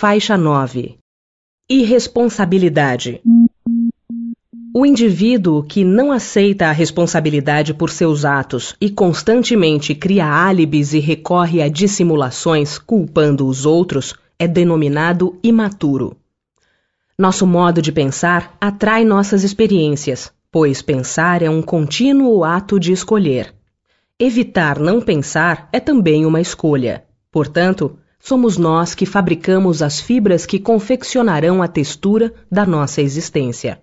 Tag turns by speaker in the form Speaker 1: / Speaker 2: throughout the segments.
Speaker 1: Faixa 9 Irresponsabilidade O indivíduo que não aceita a responsabilidade por seus atos e constantemente cria álibis e recorre a dissimulações culpando os outros é denominado imaturo. Nosso modo de pensar atrai nossas experiências, pois pensar é um contínuo ato de escolher. Evitar não pensar é também uma escolha. Portanto, somos nós que fabricamos as fibras que confeccionarão a textura da nossa existência.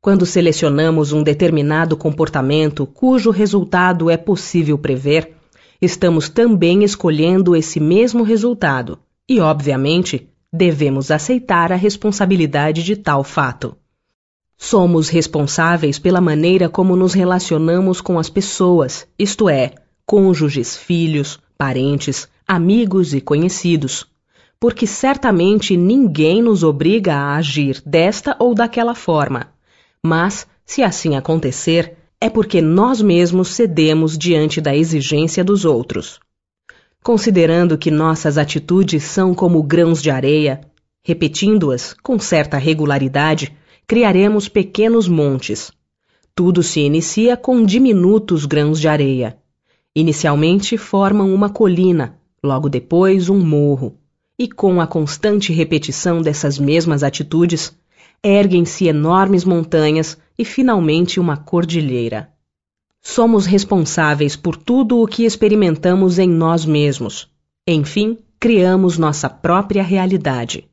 Speaker 1: Quando selecionamos um determinado comportamento cujo resultado é possível prever, estamos também escolhendo esse mesmo resultado e, obviamente, devemos aceitar a responsabilidade de tal fato. Somos responsáveis pela maneira como nos relacionamos com as pessoas, isto é, cônjuges, filhos, parentes, amigos e conhecidos, porque certamente ninguém nos obriga a agir desta ou daquela forma. Mas, se assim acontecer, é porque nós mesmos cedemos diante da exigência dos outros. Considerando que nossas atitudes são como grãos de areia, repetindo-as com certa regularidade, criaremos pequenos montes. Tudo se inicia com diminutos grãos de areia. Inicialmente formam uma colina, logo depois um morro, e com a constante repetição dessas mesmas atitudes, erguem-se enormes montanhas e finalmente uma cordilheira. Somos responsáveis por tudo o que experimentamos em nós mesmos. Enfim, criamos nossa própria realidade.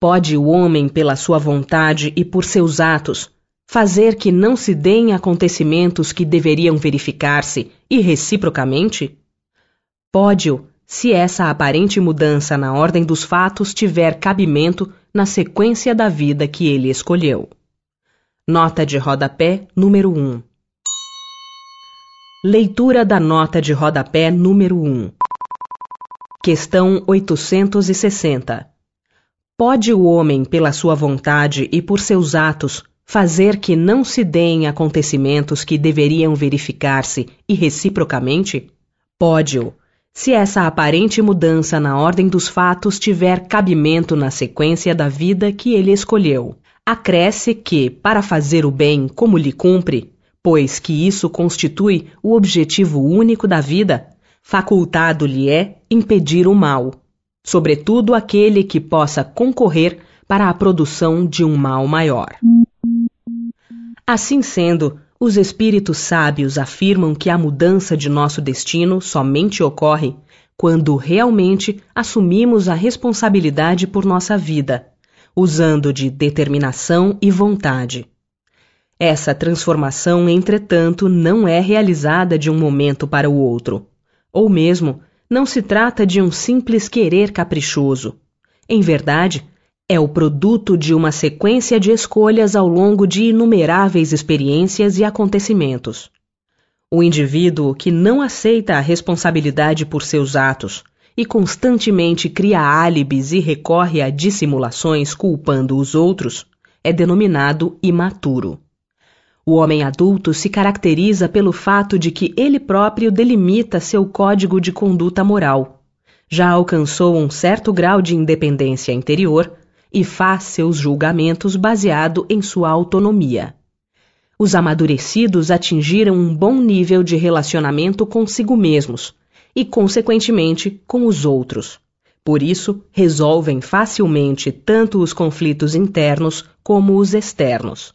Speaker 1: Pode o homem, pela sua vontade e por seus atos, fazer que não se deem acontecimentos que deveriam verificar-se e reciprocamente? Pode-o, se essa aparente mudança na ordem dos fatos tiver cabimento na sequência da vida que ele escolheu. Nota de rodapé número 1 Leitura da nota de rodapé número 1. Questão 860. Pode o homem, pela sua vontade e por seus atos, fazer que não se deem acontecimentos que deveriam verificar-se e reciprocamente? Pode-o, se essa aparente mudança na ordem dos fatos tiver cabimento na sequência da vida que ele escolheu. Acresce que, para fazer o bem como lhe cumpre, pois que isso constitui o objetivo único da vida, facultado-lhe é impedir o mal, sobretudo aquele que possa concorrer para a produção de um mal maior. Assim sendo, os espíritos sábios afirmam que a mudança de nosso destino somente ocorre quando realmente assumimos a responsabilidade por nossa vida, usando de determinação e vontade. Essa transformação, entretanto, não é realizada de um momento para o outro. Ou mesmo, não se trata de um simples querer caprichoso. Em verdade, é o produto de uma sequência de escolhas ao longo de inumeráveis experiências e acontecimentos. O indivíduo que não aceita a responsabilidade por seus atos e constantemente cria álibis e recorre a dissimulações culpando os outros é denominado imaturo. O homem adulto se caracteriza pelo fato de que ele próprio delimita seu código de conduta moral. Já alcançou um certo grau de independência interior e faz seus julgamentos baseado em sua autonomia. Os amadurecidos atingiram um bom nível de relacionamento consigo mesmos e, consequentemente, com os outros. Por isso, resolvem facilmente tanto os conflitos internos como os externos.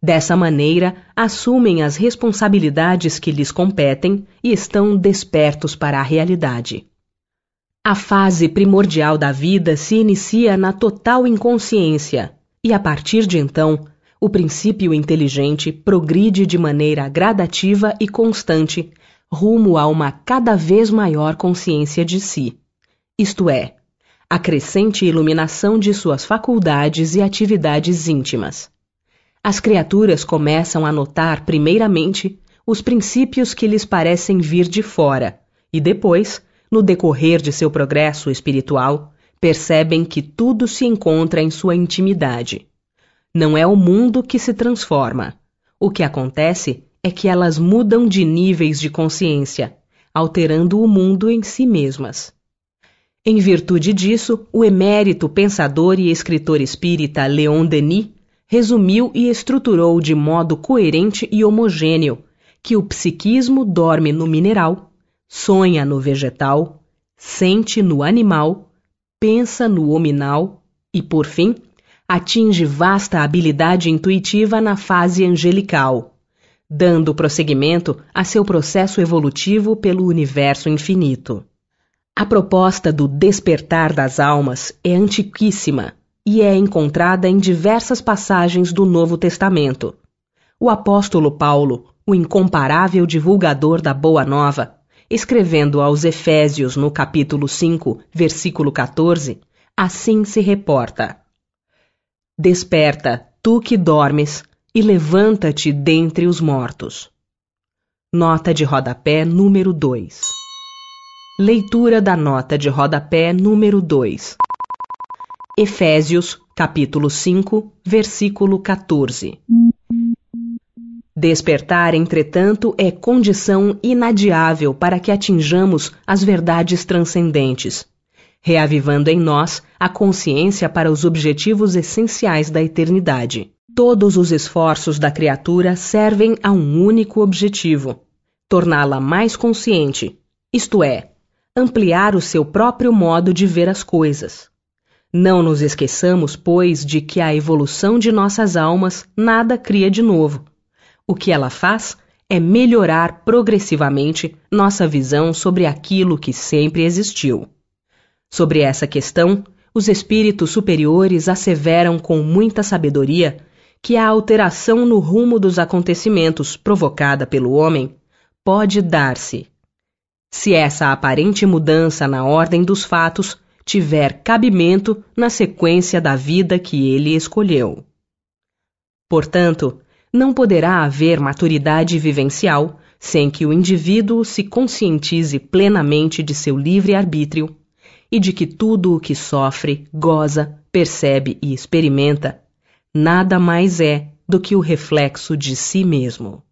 Speaker 1: Dessa maneira, assumem as responsabilidades que lhes competem e estão despertos para a realidade. A fase primordial da vida se inicia na total inconsciência, e a partir de então, o princípio inteligente progride de maneira gradativa e constante rumo a uma cada vez maior consciência de si, isto é, a crescente iluminação de suas faculdades e atividades íntimas. As criaturas começam a notar, primeiramente, os princípios que lhes parecem vir de fora, e depois, no decorrer de seu progresso espiritual, percebem que tudo se encontra em sua intimidade. Não é o mundo que se transforma. O que acontece é que elas mudam de níveis de consciência, alterando o mundo em si mesmas. Em virtude disso, o emérito pensador e escritor espírita Leon Denis resumiu e estruturou de modo coerente e homogêneo que o psiquismo dorme no mineral, sonha no vegetal, sente no animal, pensa no hominal e, por fim, atinge vasta habilidade intuitiva na fase angelical, dando prosseguimento a seu processo evolutivo pelo universo infinito. A proposta do despertar das almas é antiquíssima e é encontrada em diversas passagens do Novo Testamento. O apóstolo Paulo, o incomparável divulgador da Boa Nova, escrevendo aos Efésios no capítulo 5, versículo 14, assim se reporta: Desperta, tu que dormes, e levanta-te dentre os mortos. Nota de rodapé número 2. Leitura da nota de rodapé número 2. Efésios, capítulo 5, versículo 14. Despertar, entretanto, é condição inadiável para que atinjamos as verdades transcendentes reavivando em nós a consciência para os objetivos essenciais da eternidade. Todos os esforços da criatura servem a um único objetivo: torná-la mais consciente, isto é, ampliar o seu próprio modo de ver as coisas. Não nos esqueçamos, pois, de que a evolução de nossas almas nada cria de novo. O que ela faz é melhorar progressivamente nossa visão sobre aquilo que sempre existiu. Sobre essa questão, os espíritos superiores asseveram com muita sabedoria que a alteração no rumo dos acontecimentos provocada pelo homem pode dar-se se essa aparente mudança na ordem dos fatos tiver cabimento na sequência da vida que ele escolheu. Portanto, não poderá haver maturidade vivencial sem que o indivíduo se conscientize plenamente de seu livre-arbítrio e de que tudo o que sofre, goza, percebe e experimenta nada mais é do que o reflexo de si mesmo.